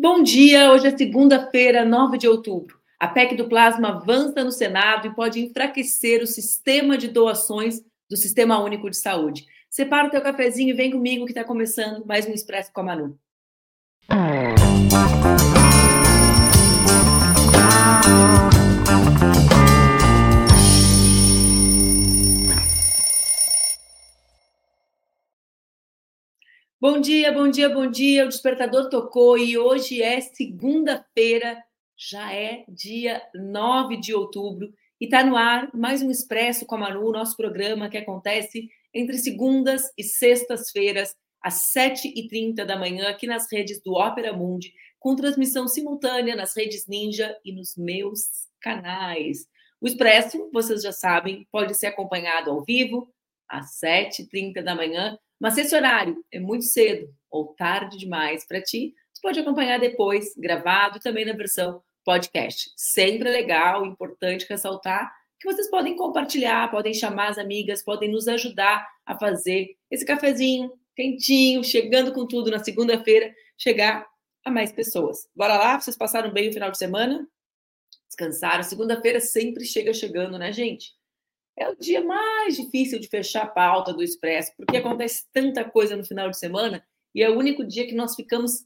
Bom dia, hoje é segunda-feira, 9 de outubro. A PEC do plasma avança no Senado e pode enfraquecer o sistema de doações do Sistema Único de Saúde. Separa o teu cafezinho e vem comigo que está começando mais um Expresso com a Manu. Bom dia, bom dia, bom dia. O despertador tocou e hoje é segunda-feira, já é dia 9 de outubro e está no ar mais um Expresso com a Manu, nosso programa que acontece entre segundas e sextas-feiras, às 7h30 da manhã, aqui nas redes do Ópera Mundi, com transmissão simultânea nas redes Ninja e nos meus canais. O Expresso, vocês já sabem, pode ser acompanhado ao vivo, às 7h30 da manhã, mas se esse horário é muito cedo ou tarde demais para ti, você pode acompanhar depois, gravado, também na versão podcast. Sempre legal, importante ressaltar que vocês podem compartilhar, podem chamar as amigas, podem nos ajudar a fazer esse cafezinho quentinho, chegando com tudo na segunda-feira, chegar a mais pessoas. Bora lá? Vocês passaram bem o final de semana? Descansaram? Segunda-feira sempre chega chegando, né, gente? É o dia mais difícil de fechar a pauta do Expresso, porque acontece tanta coisa no final de semana e é o único dia que nós ficamos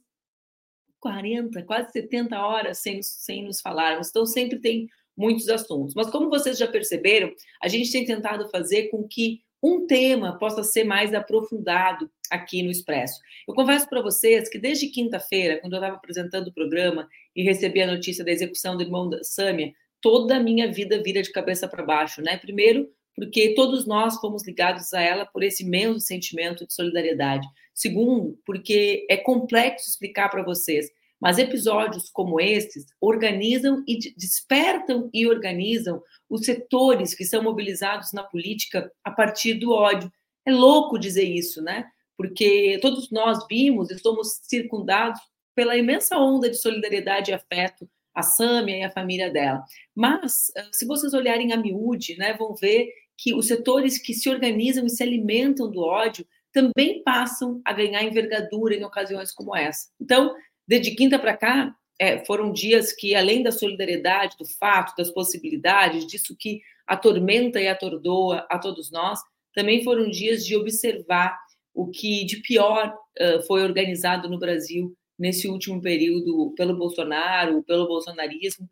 40, quase 70 horas sem, sem nos falarmos. Então, sempre tem muitos assuntos. Mas, como vocês já perceberam, a gente tem tentado fazer com que um tema possa ser mais aprofundado aqui no Expresso. Eu confesso para vocês que desde quinta-feira, quando eu estava apresentando o programa e recebi a notícia da execução do irmão da Sâmia, toda a minha vida vira de cabeça para baixo, né? Primeiro, porque todos nós fomos ligados a ela por esse imenso sentimento de solidariedade. Segundo, porque é complexo explicar para vocês, mas episódios como esses organizam e despertam e organizam os setores que são mobilizados na política a partir do ódio. É louco dizer isso, né? Porque todos nós vimos e somos circundados pela imensa onda de solidariedade e afeto a Sâmia e a família dela. Mas, ah, se vocês olharem a miúde, né, vão ver que os setores que se organizam e se alimentam do ódio também passam a ganhar envergadura em ocasiões como essa. Então, desde quinta para cá, é, foram dias que, além da solidariedade, do fato, das possibilidades, disso que atormenta e atordoa a todos nós, também foram dias de observar o que de pior uh, foi organizado no Brasil nesse último período pelo Bolsonaro, pelo bolsonarismo,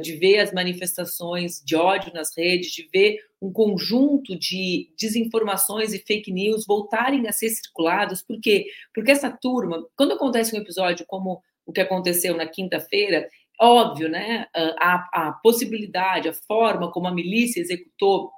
de ver as manifestações de ódio nas redes, de ver um conjunto de desinformações e fake news voltarem a ser circulados. Por quê? Porque essa turma, quando acontece um episódio como o que aconteceu na quinta-feira, óbvio, né? A, a possibilidade, a forma como a milícia executou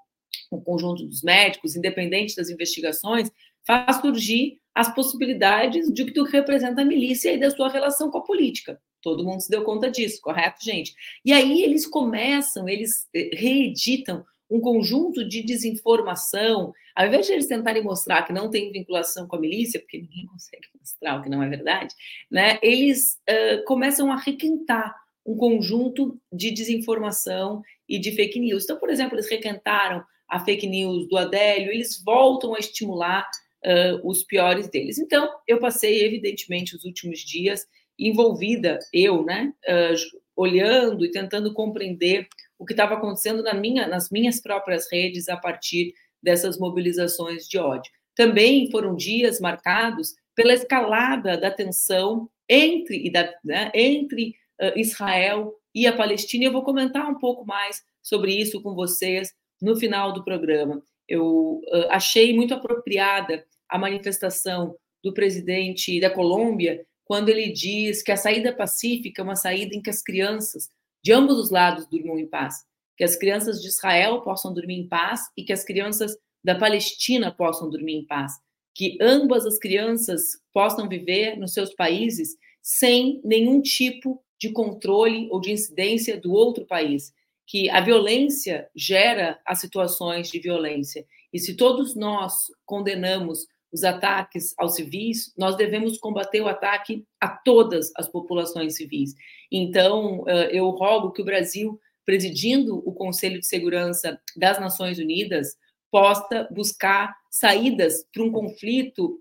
o conjunto dos médicos, independente das investigações, faz surgir as possibilidades de que representa a milícia e da sua relação com a política. Todo mundo se deu conta disso, correto, gente? E aí eles começam, eles eh, reeditam um conjunto de desinformação, ao invés de eles tentarem mostrar que não tem vinculação com a milícia, porque ninguém consegue mostrar o que não é verdade, né? Eles uh, começam a requentar um conjunto de desinformação e de fake news. Então, por exemplo, eles requentaram a fake news do Adélio, eles voltam a estimular uh, os piores deles. Então, eu passei, evidentemente, os últimos dias envolvida, eu, né, uh, olhando e tentando compreender o que estava acontecendo na minha, nas minhas próprias redes a partir dessas mobilizações de ódio. Também foram dias marcados pela escalada da tensão entre, né, entre uh, Israel e a Palestina. Eu vou comentar um pouco mais sobre isso com vocês no final do programa. Eu uh, achei muito apropriada a manifestação do presidente da Colômbia quando ele diz que a saída pacífica é uma saída em que as crianças de ambos os lados durmam em paz, que as crianças de Israel possam dormir em paz e que as crianças da Palestina possam dormir em paz, que ambas as crianças possam viver nos seus países sem nenhum tipo de controle ou de incidência do outro país, que a violência gera as situações de violência. E se todos nós condenamos os ataques aos civis, nós devemos combater o ataque a todas as populações civis. Então, eu rogo que o Brasil, presidindo o Conselho de Segurança das Nações Unidas, possa buscar saídas para um conflito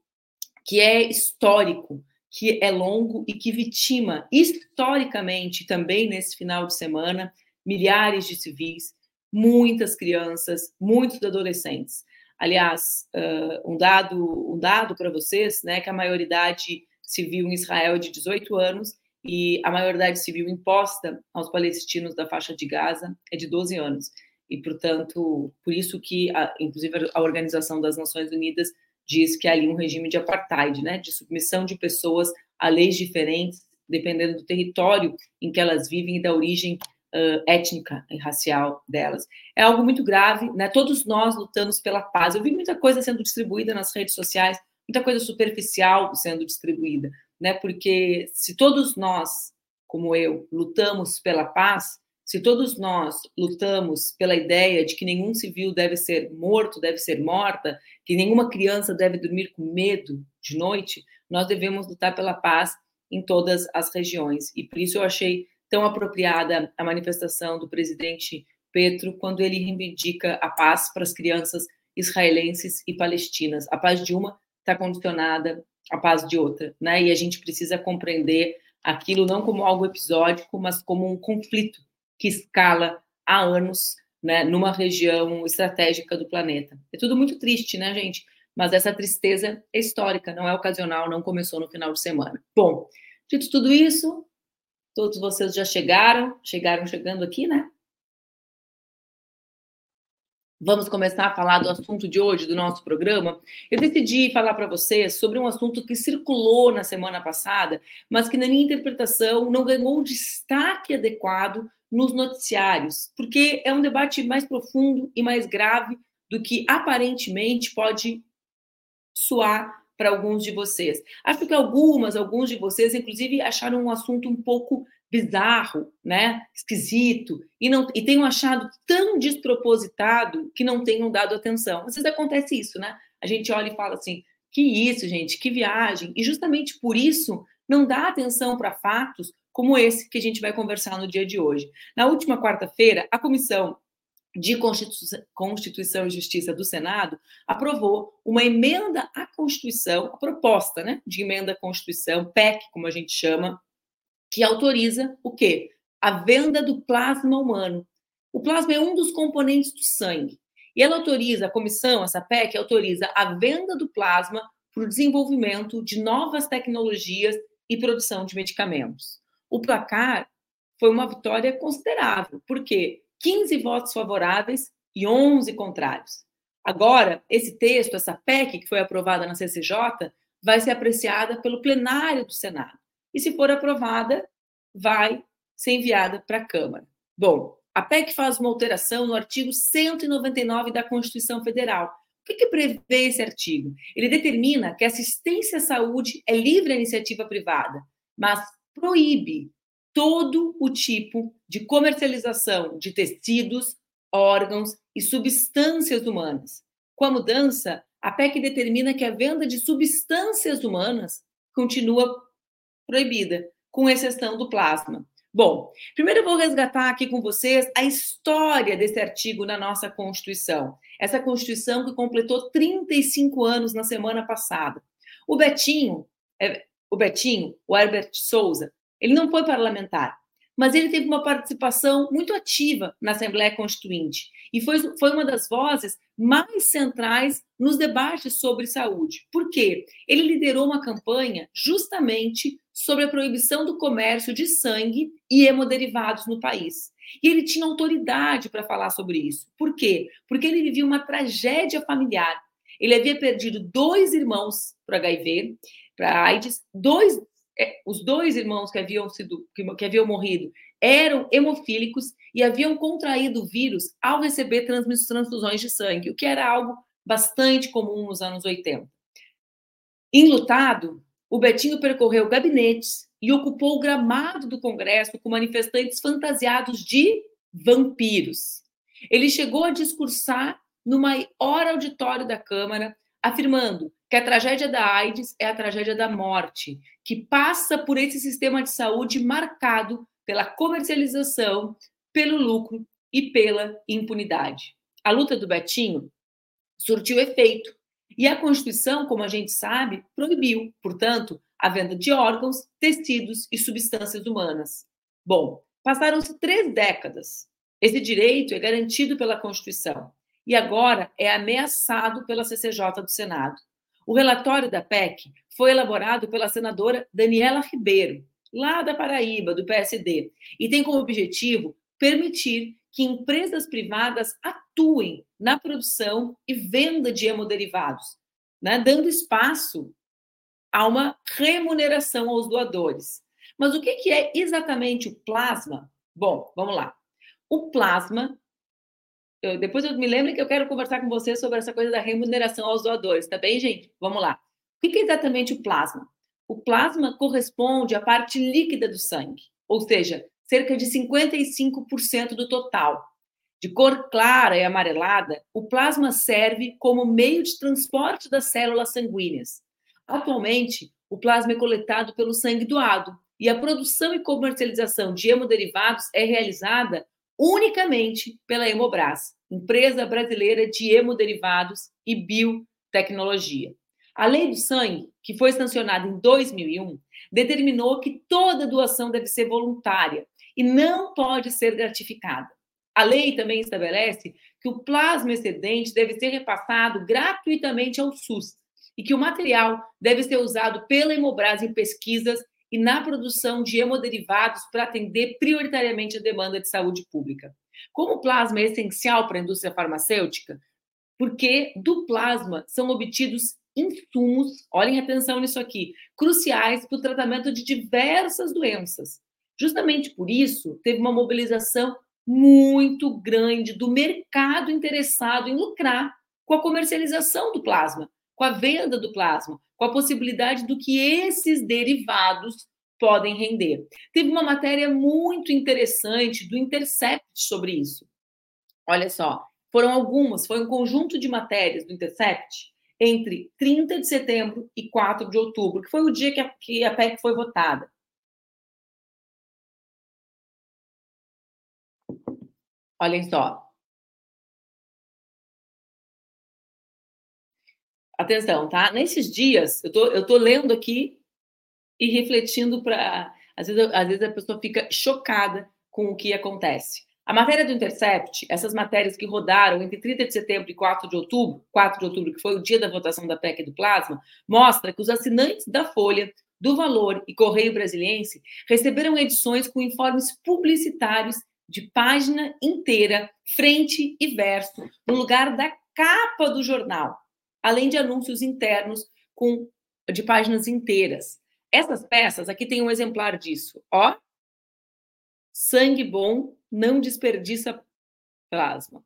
que é histórico, que é longo e que vitima, historicamente, também nesse final de semana, milhares de civis, muitas crianças, muitos adolescentes. Aliás, uh, um dado, um dado para vocês, né, que a maioridade civil em Israel é de 18 anos e a maioridade civil imposta aos palestinos da faixa de Gaza é de 12 anos. E, portanto, por isso que, a, inclusive, a Organização das Nações Unidas diz que há ali um regime de apartheid, né, de submissão de pessoas a leis diferentes, dependendo do território em que elas vivem e da origem uh, étnica e racial delas. É algo muito grave, né? Todos nós lutamos pela paz. Eu vi muita coisa sendo distribuída nas redes sociais, muita coisa superficial sendo distribuída, né? Porque se todos nós, como eu, lutamos pela paz, se todos nós lutamos pela ideia de que nenhum civil deve ser morto, deve ser morta, que nenhuma criança deve dormir com medo de noite, nós devemos lutar pela paz em todas as regiões. E por isso eu achei tão apropriada a manifestação do presidente Petro quando ele reivindica a paz para as crianças israelenses e palestinas. A paz de uma está condicionada à paz de outra, né? E a gente precisa compreender aquilo não como algo episódico, mas como um conflito que escala há anos, né, numa região estratégica do planeta. É tudo muito triste, né, gente? Mas essa tristeza é histórica, não é ocasional, não começou no final de semana. Bom, dito tudo isso, Todos vocês já chegaram, chegaram chegando aqui, né? Vamos começar a falar do assunto de hoje do nosso programa. Eu decidi falar para vocês sobre um assunto que circulou na semana passada, mas que na minha interpretação não ganhou o destaque adequado nos noticiários, porque é um debate mais profundo e mais grave do que aparentemente pode soar para alguns de vocês. Acho que algumas, alguns de vocês, inclusive, acharam um assunto um pouco bizarro, né? Esquisito, e não e tenham achado tão despropositado que não tenham dado atenção. Às vezes acontece isso, né? A gente olha e fala assim: que isso, gente, que viagem. E justamente por isso não dá atenção para fatos como esse que a gente vai conversar no dia de hoje. Na última quarta-feira, a comissão de Constituição e Justiça do Senado aprovou uma emenda à Constituição, a proposta né, de emenda à Constituição, PEC, como a gente chama, que autoriza o quê? A venda do plasma humano. O plasma é um dos componentes do sangue. E ela autoriza, a comissão, essa PEC, autoriza a venda do plasma para o desenvolvimento de novas tecnologias e produção de medicamentos. O placar foi uma vitória considerável, porque 15 votos favoráveis e 11 contrários. Agora, esse texto, essa PEC que foi aprovada na CCJ, vai ser apreciada pelo plenário do Senado. E se for aprovada, vai ser enviada para a Câmara. Bom, a PEC faz uma alteração no artigo 199 da Constituição Federal. O que, que prevê esse artigo? Ele determina que a assistência à saúde é livre à iniciativa privada, mas proíbe todo o tipo de comercialização de tecidos, órgãos e substâncias humanas. Com a mudança, a PEC determina que a venda de substâncias humanas continua proibida, com exceção do plasma. Bom, primeiro eu vou resgatar aqui com vocês a história desse artigo na nossa Constituição. Essa Constituição que completou 35 anos na semana passada. O Betinho, é, o Betinho, o Herbert Souza, ele não foi parlamentar, mas ele teve uma participação muito ativa na Assembleia Constituinte e foi, foi uma das vozes mais centrais nos debates sobre saúde. Por quê? Ele liderou uma campanha justamente sobre a proibição do comércio de sangue e hemoderivados no país. E ele tinha autoridade para falar sobre isso. Por quê? Porque ele vivia uma tragédia familiar. Ele havia perdido dois irmãos para HIV, para AIDS, dois é, os dois irmãos que haviam sido que, que haviam morrido eram hemofílicos e haviam contraído o vírus ao receber transfusões de sangue, o que era algo bastante comum nos anos 80. Enlutado, o Betinho percorreu gabinetes e ocupou o gramado do Congresso com manifestantes fantasiados de vampiros. Ele chegou a discursar no maior auditório da Câmara, afirmando que a tragédia da AIDS é a tragédia da morte, que passa por esse sistema de saúde marcado pela comercialização, pelo lucro e pela impunidade. A luta do Betinho surtiu efeito. E a Constituição, como a gente sabe, proibiu, portanto, a venda de órgãos, tecidos e substâncias humanas. Bom, passaram-se três décadas. Esse direito é garantido pela Constituição e agora é ameaçado pela CCJ do Senado. O relatório da PEC foi elaborado pela senadora Daniela Ribeiro, lá da Paraíba, do PSD, e tem como objetivo permitir que empresas privadas atuem na produção e venda de hemoderivados, né, dando espaço a uma remuneração aos doadores. Mas o que é exatamente o plasma? Bom, vamos lá. O plasma eu, depois eu me lembro que eu quero conversar com você sobre essa coisa da remuneração aos doadores, tá bem, gente? Vamos lá. O que é exatamente o plasma? O plasma corresponde à parte líquida do sangue, ou seja, cerca de 55% do total. De cor clara e amarelada, o plasma serve como meio de transporte das células sanguíneas. Atualmente, o plasma é coletado pelo sangue doado e a produção e comercialização de hemoderivados é realizada unicamente pela Hemobras, empresa brasileira de hemoderivados e biotecnologia. A Lei do Sangue, que foi sancionada em 2001, determinou que toda doação deve ser voluntária e não pode ser gratificada. A lei também estabelece que o plasma excedente deve ser repassado gratuitamente ao SUS e que o material deve ser usado pela Hemobras em pesquisas e na produção de hemoderivados para atender prioritariamente a demanda de saúde pública. Como o plasma é essencial para a indústria farmacêutica, porque do plasma são obtidos insumos, olhem atenção nisso aqui, cruciais para o tratamento de diversas doenças. Justamente por isso, teve uma mobilização muito grande do mercado interessado em lucrar com a comercialização do plasma, com a venda do plasma, com a possibilidade do que esses derivados podem render. Teve uma matéria muito interessante do Intercept sobre isso. Olha só, foram algumas, foi um conjunto de matérias do Intercept entre 30 de setembro e 4 de outubro, que foi o dia que a, que a PEC foi votada. Olhem só. Atenção, tá? Nesses dias, eu tô, eu tô lendo aqui e refletindo para. Às vezes, às vezes a pessoa fica chocada com o que acontece. A matéria do Intercept, essas matérias que rodaram entre 30 de setembro e 4 de outubro, 4 de outubro, que foi o dia da votação da PEC do plasma, mostra que os assinantes da Folha, do Valor e Correio Brasiliense receberam edições com informes publicitários de página inteira, frente e verso, no lugar da capa do jornal, além de anúncios internos com de páginas inteiras. Essas peças, aqui tem um exemplar disso, ó. Sangue bom não desperdiça plasma.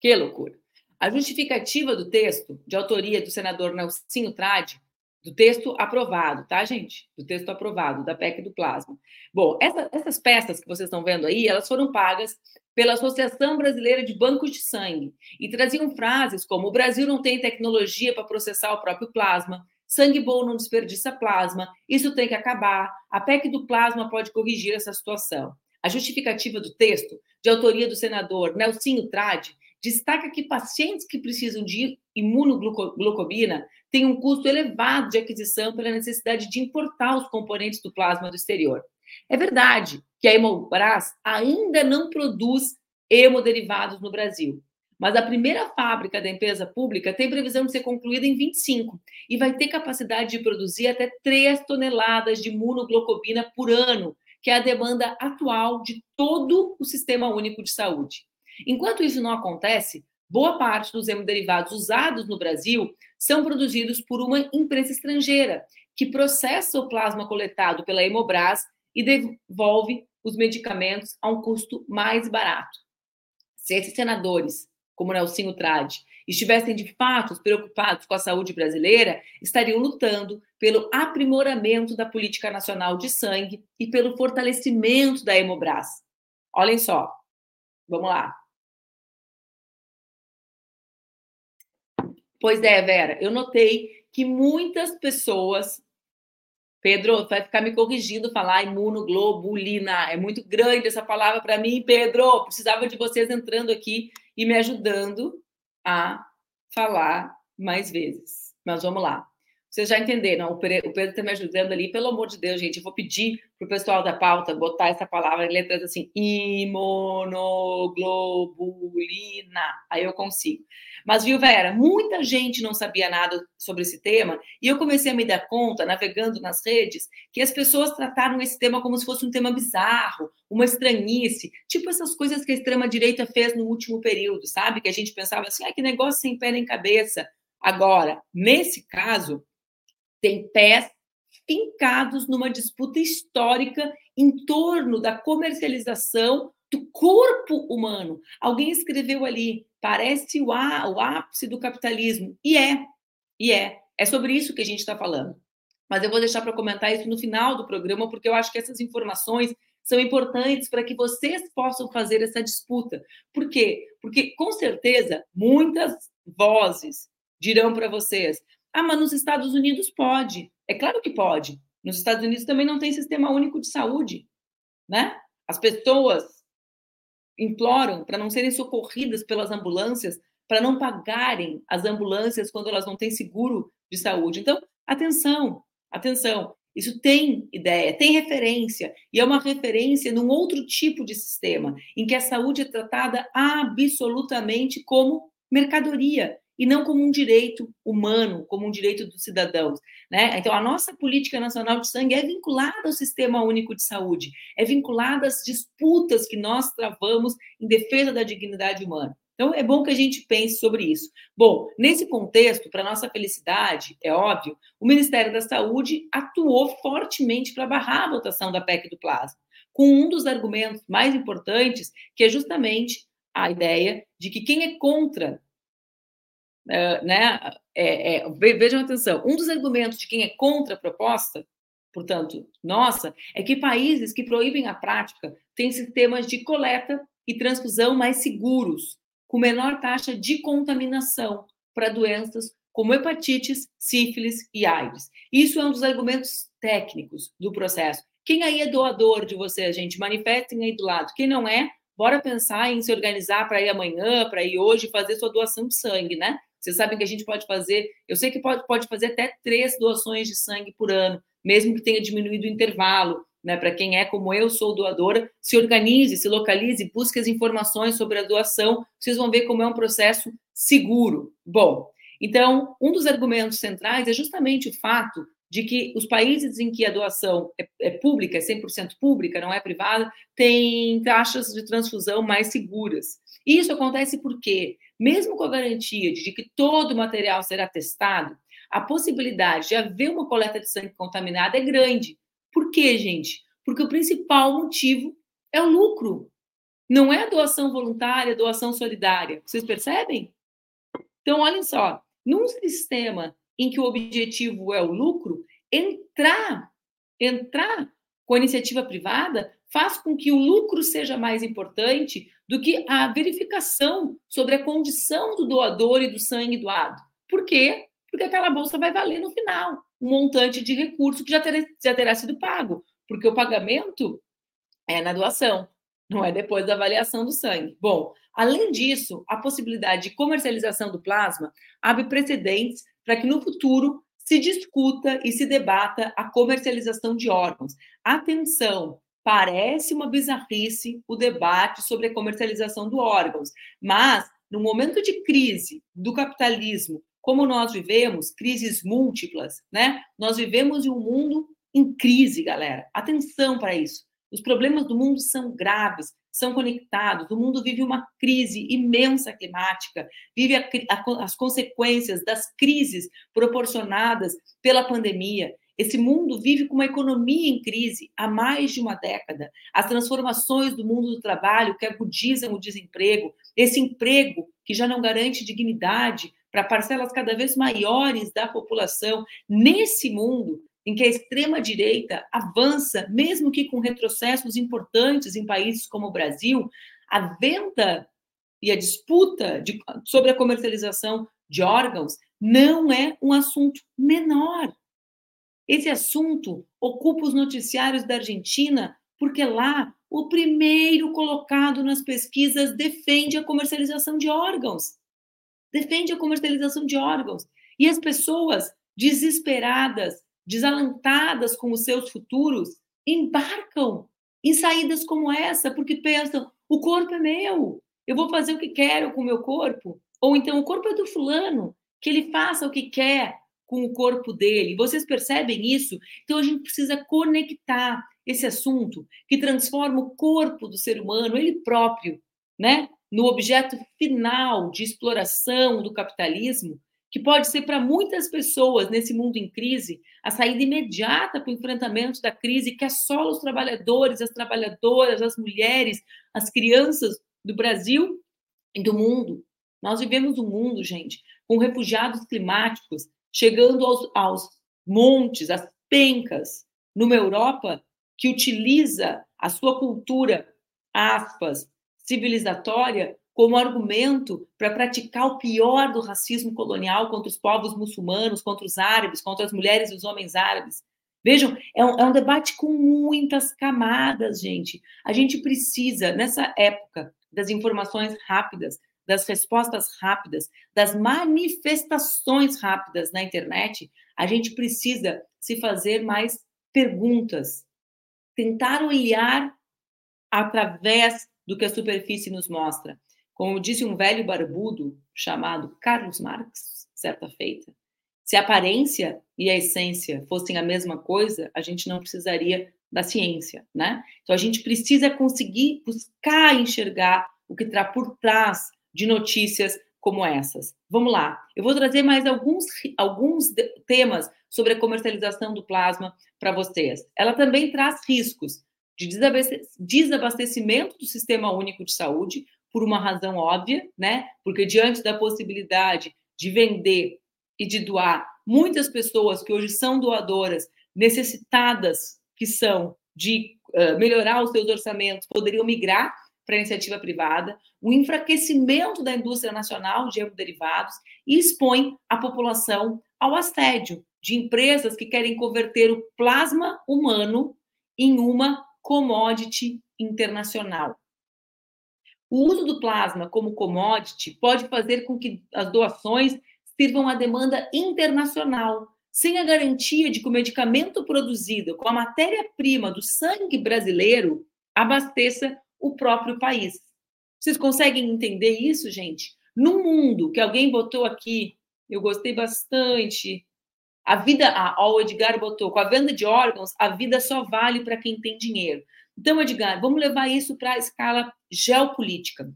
Que loucura. A justificativa do texto, de autoria do senador Nelsinho Trade, do texto aprovado, tá, gente? Do texto aprovado, da PEC do plasma. Bom, essa, essas peças que vocês estão vendo aí, elas foram pagas pela Associação Brasileira de Bancos de Sangue e traziam frases como: o Brasil não tem tecnologia para processar o próprio plasma, sangue bom não desperdiça plasma, isso tem que acabar, a PEC do plasma pode corrigir essa situação. A justificativa do texto, de autoria do senador Nelsinho Trade, destaca que pacientes que precisam de imunoglobina têm um custo elevado de aquisição pela necessidade de importar os componentes do plasma do exterior. É verdade que a Hemobras ainda não produz hemoderivados no Brasil, mas a primeira fábrica da empresa pública tem previsão de ser concluída em 25 e vai ter capacidade de produzir até 3 toneladas de imunoglobina por ano, que é a demanda atual de todo o Sistema Único de Saúde. Enquanto isso não acontece, boa parte dos hemoderivados usados no Brasil são produzidos por uma empresa estrangeira, que processa o plasma coletado pela Hemobras e devolve os medicamentos a um custo mais barato. Se esses senadores, como Nelsinho Trade, estivessem de fato preocupados com a saúde brasileira, estariam lutando pelo aprimoramento da política nacional de sangue e pelo fortalecimento da Hemobras. Olhem só, vamos lá. Pois é, Vera, eu notei que muitas pessoas. Pedro, vai ficar me corrigindo falar imunoglobulina. É muito grande essa palavra para mim, Pedro. Precisava de vocês entrando aqui e me ajudando a falar mais vezes. Mas vamos lá. Vocês já entenderam, o Pedro está me ajudando ali, pelo amor de Deus, gente, eu vou pedir para o pessoal da pauta botar essa palavra em letras assim, imunoglobulina, aí eu consigo. Mas, viu, Vera, muita gente não sabia nada sobre esse tema, e eu comecei a me dar conta, navegando nas redes, que as pessoas trataram esse tema como se fosse um tema bizarro, uma estranhice, tipo essas coisas que a extrema-direita fez no último período, sabe? Que a gente pensava assim, ah, que negócio sem pé nem cabeça. Agora, nesse caso, tem pés fincados numa disputa histórica em torno da comercialização do corpo humano. Alguém escreveu ali, parece o, o ápice do capitalismo. E é, e é. É sobre isso que a gente está falando. Mas eu vou deixar para comentar isso no final do programa, porque eu acho que essas informações são importantes para que vocês possam fazer essa disputa. Por quê? Porque, com certeza, muitas vozes dirão para vocês: ah, mas nos Estados Unidos pode. É claro que pode. Nos Estados Unidos também não tem sistema único de saúde, né? As pessoas imploram para não serem socorridas pelas ambulâncias, para não pagarem as ambulâncias quando elas não têm seguro de saúde. Então, atenção, atenção. Isso tem ideia, tem referência, e é uma referência num outro tipo de sistema, em que a saúde é tratada absolutamente como mercadoria e não como um direito humano, como um direito dos cidadãos. Né? Então, a nossa política nacional de sangue é vinculada ao Sistema Único de Saúde, é vinculada às disputas que nós travamos em defesa da dignidade humana. Então, é bom que a gente pense sobre isso. Bom, nesse contexto, para nossa felicidade, é óbvio, o Ministério da Saúde atuou fortemente para barrar a votação da PEC do plasma, com um dos argumentos mais importantes, que é justamente a ideia de que quem é contra né, é, é, vejam atenção, um dos argumentos de quem é contra a proposta, portanto, nossa, é que países que proíbem a prática têm sistemas de coleta e transfusão mais seguros, com menor taxa de contaminação para doenças como hepatites, sífilis e AIDS. Isso é um dos argumentos técnicos do processo. Quem aí é doador de você, gente? Manifestem aí do lado. Quem não é, bora pensar em se organizar para ir amanhã, para ir hoje, fazer sua doação de sangue, né? Vocês sabem que a gente pode fazer, eu sei que pode, pode fazer até três doações de sangue por ano, mesmo que tenha diminuído o intervalo. Né, para quem é como eu sou doadora, se organize, se localize, busque as informações sobre a doação, vocês vão ver como é um processo seguro. Bom, então, um dos argumentos centrais é justamente o fato de que os países em que a doação é, é pública, é 100% pública, não é privada, têm taxas de transfusão mais seguras. Isso acontece porque mesmo com a garantia de que todo o material será testado, a possibilidade de haver uma coleta de sangue contaminada é grande. Por quê, gente? Porque o principal motivo é o lucro. Não é a doação voluntária, a doação solidária. Vocês percebem? Então, olhem só, num sistema em que o objetivo é o lucro, entrar, entrar com a iniciativa privada faz com que o lucro seja mais importante do que a verificação sobre a condição do doador e do sangue doado. Por quê? Porque aquela bolsa vai valer no final um montante de recurso que já terá, já terá sido pago, porque o pagamento é na doação, não é depois da avaliação do sangue. Bom, além disso, a possibilidade de comercialização do plasma abre precedentes para que no futuro se discuta e se debata a comercialização de órgãos. Atenção, Parece uma bizarrice o debate sobre a comercialização de órgãos, mas no momento de crise do capitalismo, como nós vivemos, crises múltiplas, né? Nós vivemos em um mundo em crise, galera. Atenção para isso. Os problemas do mundo são graves, são conectados. O mundo vive uma crise imensa climática, vive a, a, as consequências das crises proporcionadas pela pandemia. Esse mundo vive com uma economia em crise há mais de uma década. As transformações do mundo do trabalho que agudizam o desemprego, esse emprego que já não garante dignidade para parcelas cada vez maiores da população, nesse mundo em que a extrema-direita avança, mesmo que com retrocessos importantes em países como o Brasil, a venda e a disputa de, sobre a comercialização de órgãos não é um assunto menor. Esse assunto ocupa os noticiários da Argentina porque lá o primeiro colocado nas pesquisas defende a comercialização de órgãos. Defende a comercialização de órgãos. E as pessoas desesperadas, desalentadas com os seus futuros, embarcam em saídas como essa, porque pensam: o corpo é meu, eu vou fazer o que quero com o meu corpo. Ou então, o corpo é do fulano, que ele faça o que quer com o corpo dele. Vocês percebem isso? Então, a gente precisa conectar esse assunto que transforma o corpo do ser humano, ele próprio, né, no objeto final de exploração do capitalismo, que pode ser para muitas pessoas nesse mundo em crise a saída imediata para o enfrentamento da crise que assola os trabalhadores, as trabalhadoras, as mulheres, as crianças do Brasil e do mundo. Nós vivemos um mundo, gente, com refugiados climáticos chegando aos, aos montes, às pencas, numa Europa que utiliza a sua cultura, aspas, civilizatória como argumento para praticar o pior do racismo colonial contra os povos muçulmanos, contra os árabes, contra as mulheres e os homens árabes. Vejam, é um, é um, debate com muitas camadas, gente. A gente precisa, nessa época das informações rápidas, das respostas rápidas, das manifestações rápidas na internet, a gente precisa se fazer mais perguntas, tentar olhar através do que a superfície nos mostra. Como disse um velho barbudo chamado Carlos Marx, certa feita, se a aparência e a essência fossem a mesma coisa, a gente não precisaria da ciência, né? Então a gente precisa conseguir buscar enxergar o que está por trás de notícias como essas. Vamos lá, eu vou trazer mais alguns, alguns temas sobre a comercialização do plasma para vocês. Ela também traz riscos de desabastecimento do Sistema Único de Saúde, por uma razão óbvia, né? Porque diante da possibilidade de vender e de doar, muitas pessoas que hoje são doadoras, necessitadas que são de uh, melhorar os seus orçamentos, poderiam migrar para a iniciativa privada, o enfraquecimento da indústria nacional de hemoderivados e expõe a população ao assédio de empresas que querem converter o plasma humano em uma commodity internacional. O uso do plasma como commodity pode fazer com que as doações sirvam à demanda internacional, sem a garantia de que o medicamento produzido com a matéria-prima do sangue brasileiro abasteça o próprio país. Vocês conseguem entender isso, gente? No mundo que alguém botou aqui, eu gostei bastante. A vida, a, o Edgar botou, com a venda de órgãos, a vida só vale para quem tem dinheiro. Então, Edgar, vamos levar isso para a escala geopolítica.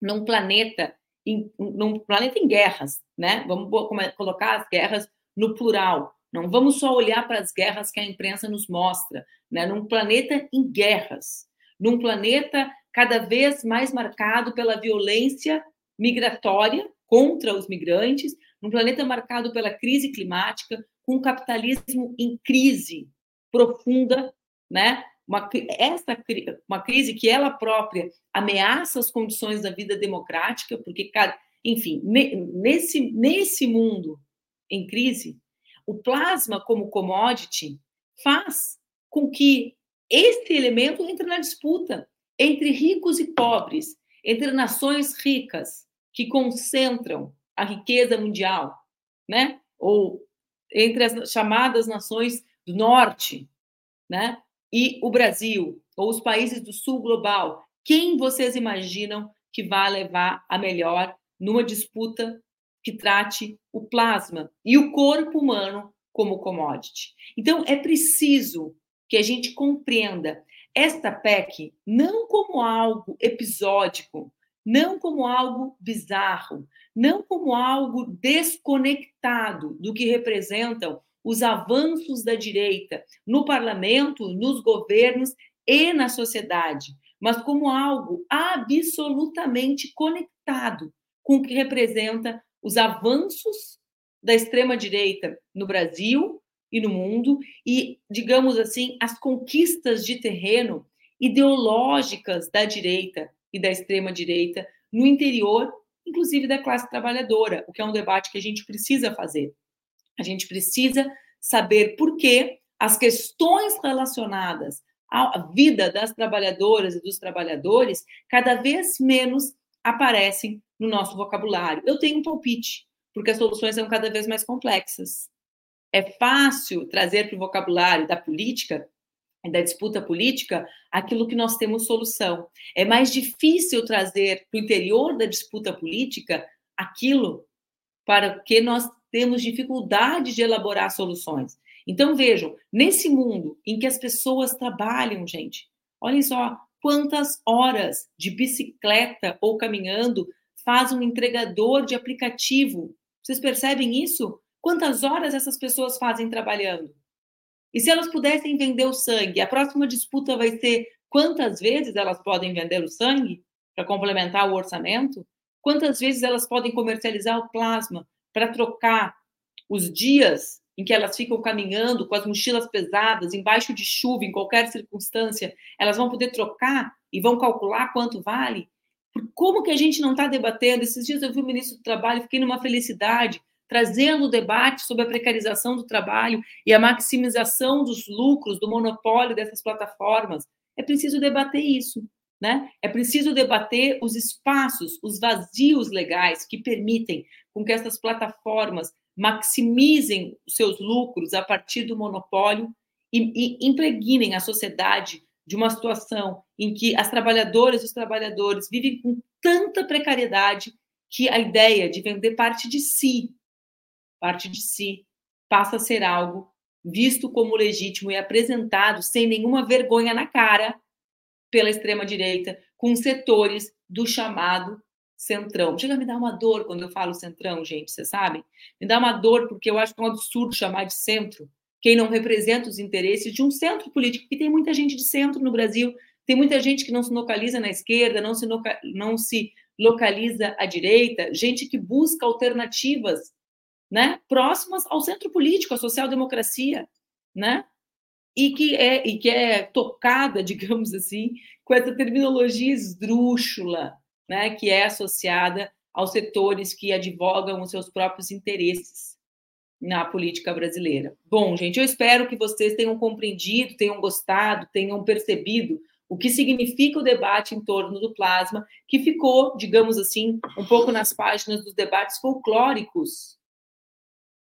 Num planeta, em, num planeta em guerras, né? Vamos colocar as guerras no plural. Não vamos só olhar para as guerras que a imprensa nos mostra, né? Num planeta em guerras num planeta cada vez mais marcado pela violência migratória contra os migrantes, num planeta marcado pela crise climática, com um capitalismo em crise profunda, né? Uma, essa, uma crise que ela própria ameaça as condições da vida democrática, porque, enfim, nesse, nesse mundo em crise, o plasma como commodity faz com que esse elemento entra na disputa entre ricos e pobres, entre nações ricas que concentram a riqueza mundial, né? Ou entre as chamadas nações do norte, né? E o Brasil, ou os países do sul global. Quem vocês imaginam que vai levar a melhor numa disputa que trate o plasma e o corpo humano como commodity? Então, é preciso que a gente compreenda esta PEC não como algo episódico, não como algo bizarro, não como algo desconectado do que representam os avanços da direita no parlamento, nos governos e na sociedade, mas como algo absolutamente conectado com o que representa os avanços da extrema direita no Brasil e no mundo, e, digamos assim, as conquistas de terreno ideológicas da direita e da extrema-direita no interior, inclusive da classe trabalhadora, o que é um debate que a gente precisa fazer. A gente precisa saber por que as questões relacionadas à vida das trabalhadoras e dos trabalhadores cada vez menos aparecem no nosso vocabulário. Eu tenho um palpite, porque as soluções são cada vez mais complexas É fácil trazer para o vocabulário da política da disputa política aquilo que nós temos solução. É mais difícil trazer para o interior da disputa política aquilo para que nós temos dificuldade de elaborar soluções. Então vejam, nesse mundo em que as pessoas trabalham, gente, olhem só quantas horas de bicicleta ou caminhando faz um entregador de aplicativo. Vocês percebem isso? Quantas horas essas pessoas fazem trabalhando? E se elas pudessem vender o sangue, a próxima disputa vai ser quantas vezes elas podem vender o sangue para complementar o orçamento? Quantas vezes elas podem comercializar o plasma para trocar os dias em que elas ficam caminhando com as mochilas pesadas, embaixo de chuva, em qualquer circunstância, elas vão poder trocar e vão calcular quanto vale? Como que a gente não está debatendo? Esses dias eu vi o ministro do Trabalho, fiquei numa felicidade, trazendo o debate sobre a precarização do trabalho e a maximização dos lucros do monopólio dessas plataformas. É preciso debater isso, né? É preciso debater os espaços, os vazios legais que permitem com que essas plataformas maximizem seus lucros a partir do monopólio e, e impregnem a sociedade de uma situação em que as trabalhadoras e os trabalhadores vivem com tanta precariedade que a ideia de vender parte de si parte de si, passa a ser algo visto como legítimo e apresentado sem nenhuma vergonha na cara pela extrema-direita, com setores do chamado centrão. Chega a me dar uma dor quando eu falo centrão, gente, vocês sabem? Me dá uma dor porque eu acho que é um absurdo chamar de centro quem não representa os interesses de um centro político, porque tem muita gente de centro no Brasil, tem muita gente que não se localiza na esquerda, não se, não se localiza à direita, gente que busca alternativas né, próximas ao centro político, à social-democracia, né, e que é e que é tocada, digamos assim, com essa terminologia esdrúxula, né, que é associada aos setores que advogam os seus próprios interesses na política brasileira. Bom, gente, eu espero que vocês tenham compreendido, tenham gostado, tenham percebido o que significa o debate em torno do plasma, que ficou, digamos assim, um pouco nas páginas dos debates folclóricos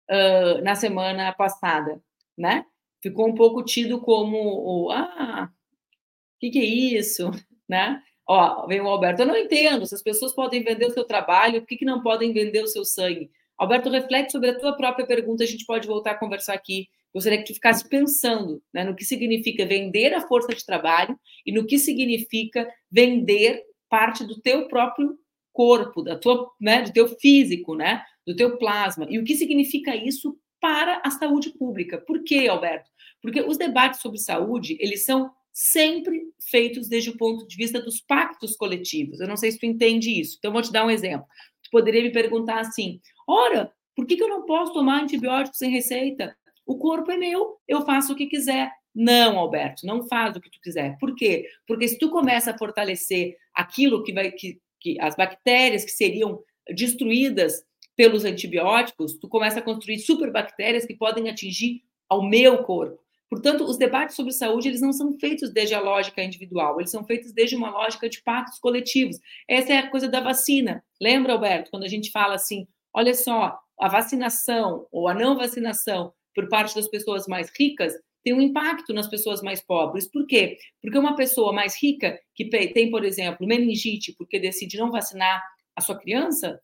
uh, na semana passada, né? Ficou um pouco tido como o ah, o que, que é isso, né? Ó, vem o Alberto, eu não entendo, se as pessoas podem vender o seu trabalho, por que, que não podem vender o seu sangue? Alberto, reflete sobre a tua própria pergunta, a gente pode voltar a conversar aqui. Gostaria que tu ficasse pensando né, no que significa vender a força de trabalho e no que significa vender parte do teu próprio corpo, da tua, né, do teu físico, né? Do teu plasma. E o que significa isso para a saúde pública? Por quê, Alberto? Porque os debates sobre saúde, eles são sempre feitos desde o ponto de vista dos pactos coletivos. Eu não sei se tu entende isso. Então, vou te dar um exemplo. Tu poderia me perguntar assim: ora, por que, que eu não posso tomar antibiótico sem receita? O corpo é meu, eu faço o que quiser. Não, Alberto, não faz o que tu quiser. Por quê? Porque se tu começa a fortalecer aquilo que vai que, que as bactérias que seriam destruídas pelos antibióticos, tu começa a construir superbactérias que podem atingir ao meu corpo. Portanto, os debates sobre saúde, eles não são feitos desde a lógica individual, eles são feitos desde uma lógica de pactos coletivos. Essa é a coisa da vacina. Lembra, Alberto, quando a gente fala assim, olha só, a vacinação ou a não vacinação por parte das pessoas mais ricas tem um impacto nas pessoas mais pobres. Por quê? Porque uma pessoa mais rica que tem, por exemplo, meningite porque decide não vacinar a sua criança,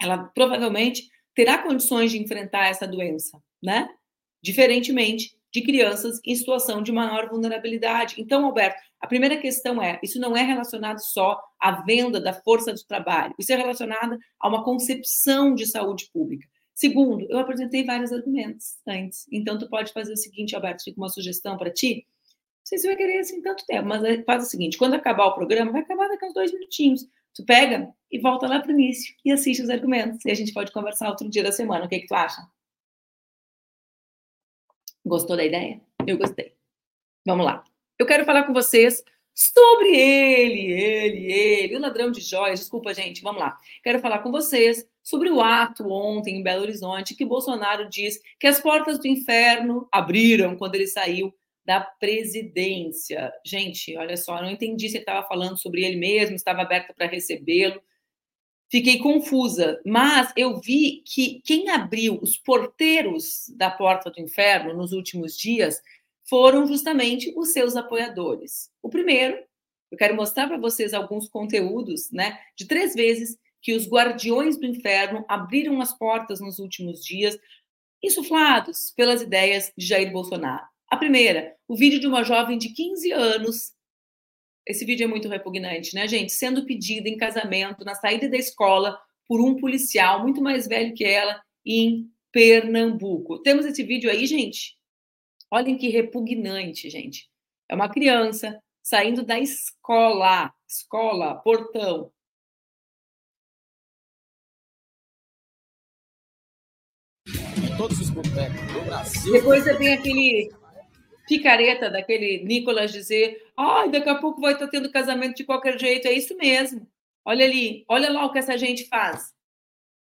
ela provavelmente terá condições de enfrentar essa doença, né? Diferentemente de crianças em situação de maior vulnerabilidade. Então, Alberto, a primeira questão é: isso não é relacionado só à venda da força de trabalho, isso é relacionado a uma concepção de saúde pública. Segundo, eu apresentei vários argumentos antes. Então, tu pode fazer o seguinte, Alberto, fica uma sugestão para ti. Não sei se vai querer assim tanto tempo, mas faz o seguinte: quando acabar o programa, vai acabar daqui a dois minutinhos. Tu pega e volta lá para o início e assiste os argumentos. E a gente pode conversar outro dia da semana. O que, é que tu acha? Gostou da ideia? Eu gostei. Vamos lá. Eu quero falar com vocês sobre ele, ele, ele, o ladrão de joias. Desculpa, gente. Vamos lá. Quero falar com vocês sobre o ato ontem em Belo Horizonte que Bolsonaro diz que as portas do inferno abriram quando ele saiu da presidência. Gente, olha só, não entendi se ele estava falando sobre ele mesmo, estava aberto para recebê-lo. fiquei confusa, mas eu vi que quem abriu os porteiros da porta do inferno nos últimos dias foram justamente os seus apoiadores. O primeiro, eu quero mostrar para vocês alguns conteúdos, né, de três vezes que os guardiões do inferno abriram as portas nos últimos dias, insuflados pelas ideias de Jair Bolsonaro. A primeira, o vídeo de uma jovem de 15 anos. Esse vídeo é muito repugnante, né, gente? Sendo pedida em casamento na saída da escola por um policial muito mais velho que ela em Pernambuco. Temos esse vídeo aí, gente? Olhem que repugnante, gente. É uma criança saindo da escola, escola, portão, todos os botecos do Brasil. Depois você tem aquele picareta daquele Nicolas dizer: ai, daqui a pouco vai estar tendo casamento de qualquer jeito. É isso mesmo. Olha ali, olha lá o que essa gente faz.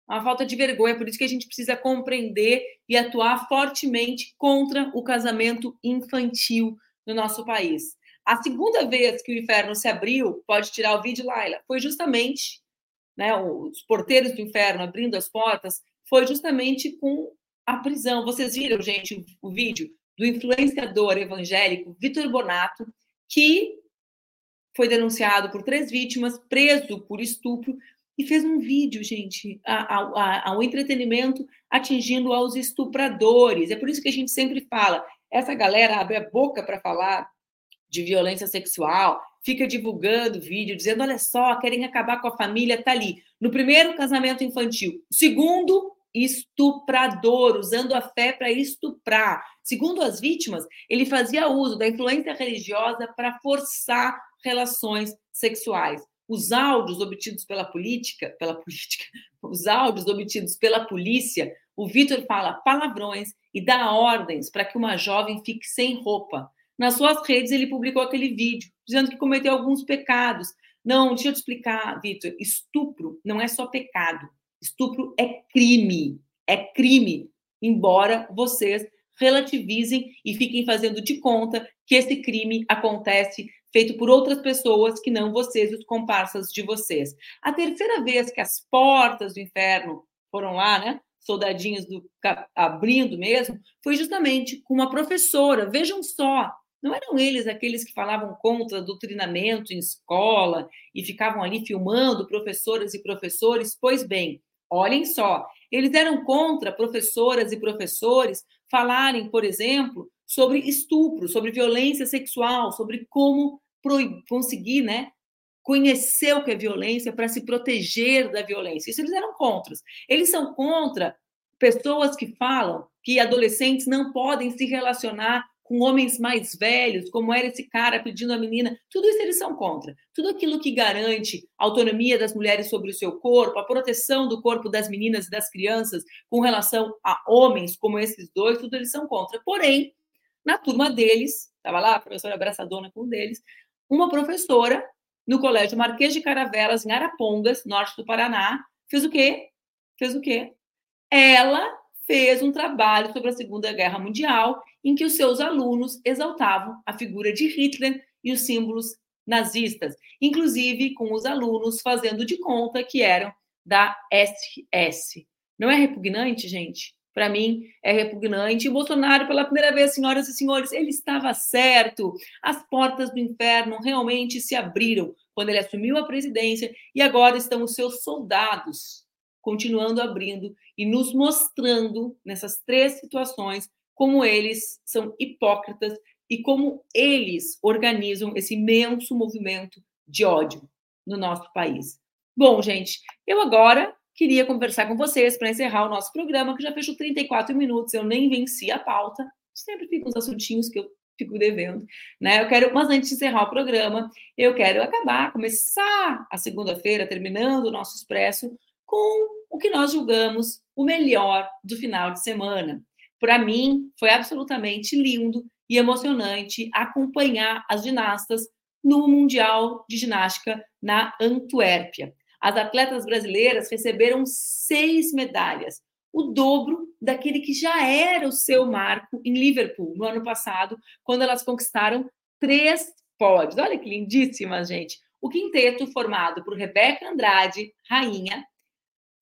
Uma falta de vergonha, por isso que a gente precisa compreender e atuar fortemente contra o casamento infantil no nosso país. A segunda vez que o inferno se abriu, pode tirar o vídeo, Laila, foi justamente né, os porteiros do inferno abrindo as portas, foi justamente com a prisão. Vocês viram, gente, o, vídeo do influenciador evangélico Vitor Bonato, que foi denunciado por três vítimas, preso por estupro, e fez um vídeo, gente, ao entretenimento atingindo aos estupradores. É por isso que a gente sempre fala: essa galera abre a boca para falar de violência sexual, fica divulgando vídeo, dizendo: olha só, querem acabar com a família, tá ali. No primeiro casamento infantil. Segundo, estuprador, usando a fé para estuprar. Segundo as vítimas, ele fazia uso da influência religiosa para forçar relações sexuais. Os áudios obtidos pela política, pela política, os áudios obtidos pela polícia, o Vitor fala palavrões e dá ordens para que uma jovem fique sem roupa. Nas suas redes ele publicou aquele vídeo dizendo que cometeu alguns pecados. Não, deixa eu te explicar, Vitor. Estupro não é só pecado. Estupro é crime, é crime, embora vocês relativizem e fiquem fazendo de conta que esse crime acontece feito por outras pessoas que não vocês, os comparsas de vocês. A terceira vez que as portas do inferno foram lá, né? Soldadinhos do abrindo mesmo, foi justamente com uma professora. Vejam só, não eram eles aqueles que falavam contra doutrinamento em escola e ficavam ali filmando professoras e professores? Pois bem, Olhem só, eles eram contra professoras e professores falarem, por exemplo, sobre estupro, sobre violência sexual, sobre como conseguir, né, conhecer o que é violência para se proteger da violência. Isso eles eram contra. Eles são contra pessoas que falam que adolescentes não podem se relacionar com homens mais velhos, como era esse cara pedindo a menina, tudo isso eles são contra. Tudo aquilo que garante a autonomia das mulheres sobre o seu corpo, a proteção do corpo das meninas e das crianças com relação a homens como esses dois, tudo eles são contra. Porém, na turma deles, estava lá a professora abraçadona com um deles, uma professora no Colégio Marquês de Caravelas, em Arapongas, norte do Paraná, fez o quê? Fez o quê? Ela fez um trabalho sobre a Segunda Guerra Mundial, em que os seus alunos exaltavam a figura de Hitler e os símbolos nazistas, inclusive com os alunos fazendo de conta que eram da SS. Não é repugnante, gente? Para mim, é repugnante. E Bolsonaro, pela primeira vez, senhoras e senhores, ele estava certo. As portas do inferno realmente se abriram quando ele assumiu a presidência e agora estão os seus soldados continuando abrindo e nos mostrando nessas três situações como eles são hipócritas e como eles organizam esse imenso movimento de ódio no nosso país. Bom, gente, eu agora queria conversar com vocês para encerrar o nosso programa, que já fechou 34 minutos, eu nem venci a pauta, sempre fica uns assuntinhos que eu fico devendo, né? Eu quero, mas antes de encerrar o programa, eu quero acabar, começar a segunda-feira, terminando o nosso expresso, com o que nós julgamos o melhor do final de semana. Para mim, foi absolutamente lindo e emocionante acompanhar as ginastas no Mundial de Ginástica na Antuérpia. As atletas brasileiras receberam seis medalhas, o dobro daquele que já era o seu marco em Liverpool no ano passado, quando elas conquistaram três pódios. Olha que lindíssimas, gente. O quinteto formado por Rebeca Andrade, rainha,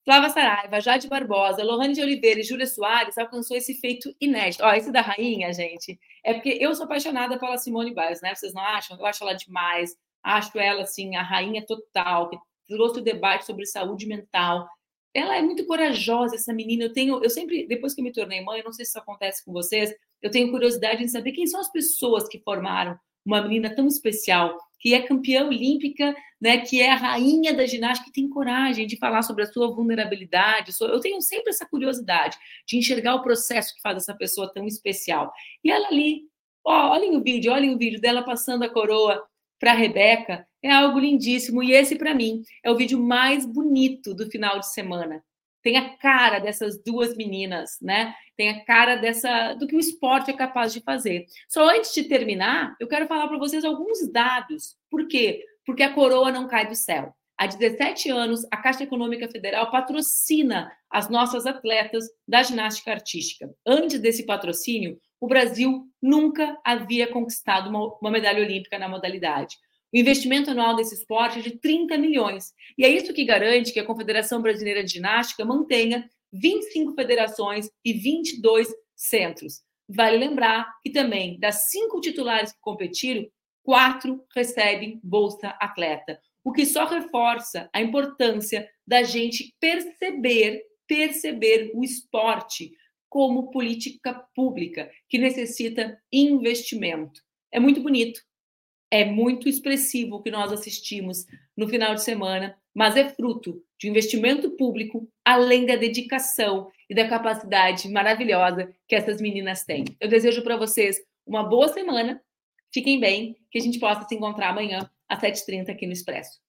Flávia Saraiva, Jade Barbosa, Lohane de Oliveira e Júlia Soares alcançou esse feito inédito. Ó, esse da rainha, gente, é porque eu sou apaixonada pela Simone Biles, né? Vocês não acham? Eu acho ela demais. Acho ela, assim, a rainha total, que trouxe o debate sobre saúde mental. Ela é muito corajosa, essa menina. Eu tenho, eu sempre, depois que eu me tornei mãe, não sei se isso acontece com vocês, eu tenho curiosidade em saber quem são as pessoas que formaram uma menina tão especial, que é campeã olímpica, né, que é a rainha da ginástica, que tem coragem de falar sobre a sua vulnerabilidade. Eu tenho sempre essa curiosidade de enxergar o processo que faz essa pessoa tão especial. E ela ali, ó, olhem o vídeo, olhem o vídeo dela passando a coroa para a Rebeca, é algo lindíssimo. E esse, para mim, é o vídeo mais bonito do final de semana tem a cara dessas duas meninas, né? Tem a cara dessa do que o esporte é capaz de fazer. Só antes de terminar, eu quero falar para vocês alguns dados. Por quê? Porque a coroa não cai do céu. Há 17 anos, a Caixa Econômica Federal patrocina as nossas atletas da ginástica artística. Antes desse patrocínio, o Brasil nunca havia conquistado uma, uma medalha olímpica na modalidade. O investimento anual desse esporte é de 30 milhões. E é isso que garante que a Confederação Brasileira de Ginástica mantenha 25 federações e 22 centros. Vale lembrar que também, das cinco titulares que competiram, quatro recebem Bolsa Atleta, o que só reforça a importância da gente perceber, perceber o esporte como política pública, que necessita investimento. É muito bonito é muito expressivo o que nós assistimos no final de semana, mas é fruto de um investimento público, além da dedicação e da capacidade maravilhosa que essas meninas têm. Eu desejo para vocês uma boa semana, fiquem bem, que a gente possa se encontrar amanhã às 7h30 aqui no Expresso.